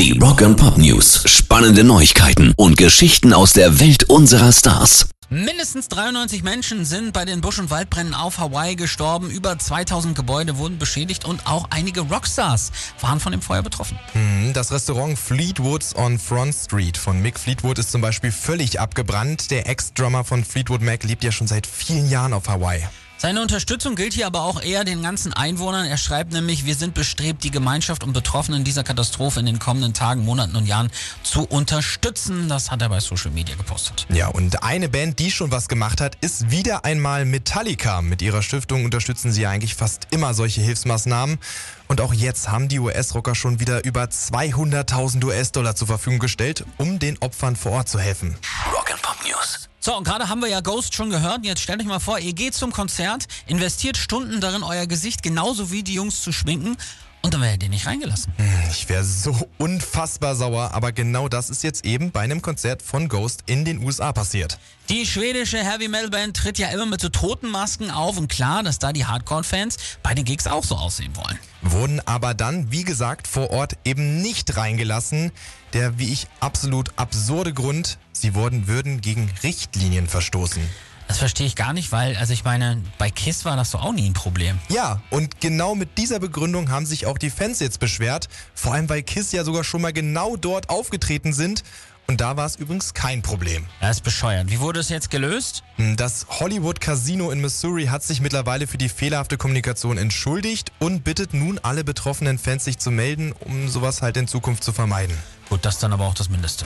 Die Rock and Pop News. Spannende Neuigkeiten und Geschichten aus der Welt unserer Stars. Mindestens 93 Menschen sind bei den Busch- und Waldbränden auf Hawaii gestorben. Über 2000 Gebäude wurden beschädigt und auch einige Rockstars waren von dem Feuer betroffen. Hm, Das Restaurant Fleetwoods on Front Street von Mick Fleetwood ist zum Beispiel völlig abgebrannt. Der Ex-Drummer von Fleetwood Mac lebt ja schon seit vielen Jahren auf Hawaii. Seine Unterstützung gilt hier aber auch eher den ganzen Einwohnern. Er schreibt nämlich, wir sind bestrebt, die Gemeinschaft und Betroffenen dieser Katastrophe in den kommenden Tagen, Monaten und Jahren zu unterstützen. Das hat er bei Social Media gepostet. Ja, und eine Band, die schon was gemacht hat, ist wieder einmal Metallica. Mit ihrer Stiftung unterstützen sie eigentlich fast immer solche Hilfsmaßnahmen. Und auch jetzt haben die US-Rocker schon wieder über 200.000 US-Dollar zur Verfügung gestellt, um den Opfern vor Ort zu helfen. News. So, und gerade haben wir ja Ghost schon gehört. Jetzt stellt euch mal vor, ihr geht zum Konzert, investiert Stunden darin, euer Gesicht genauso wie die Jungs zu schminken und dann werdet ihr nicht reingelassen. Ich wäre so unfassbar sauer, aber genau das ist jetzt eben bei einem Konzert von Ghost in den USA passiert. Die schwedische Heavy Metal Band tritt ja immer mit so Totenmasken auf und klar, dass da die Hardcore-Fans bei den Gigs auch so aussehen wollen. Wurden aber dann, wie gesagt, vor Ort eben nicht reingelassen. Der, wie ich, absolut absurde Grund, sie wurden, würden gegen Richtlinien verstoßen. Das verstehe ich gar nicht, weil, also ich meine, bei Kiss war das doch auch nie ein Problem. Ja, und genau mit dieser Begründung haben sich auch die Fans jetzt beschwert. Vor allem, weil Kiss ja sogar schon mal genau dort aufgetreten sind. Und da war es übrigens kein Problem. Das ist bescheuert. Wie wurde es jetzt gelöst? Das Hollywood Casino in Missouri hat sich mittlerweile für die fehlerhafte Kommunikation entschuldigt und bittet nun alle betroffenen Fans sich zu melden, um sowas halt in Zukunft zu vermeiden. Gut, das ist dann aber auch das Mindeste.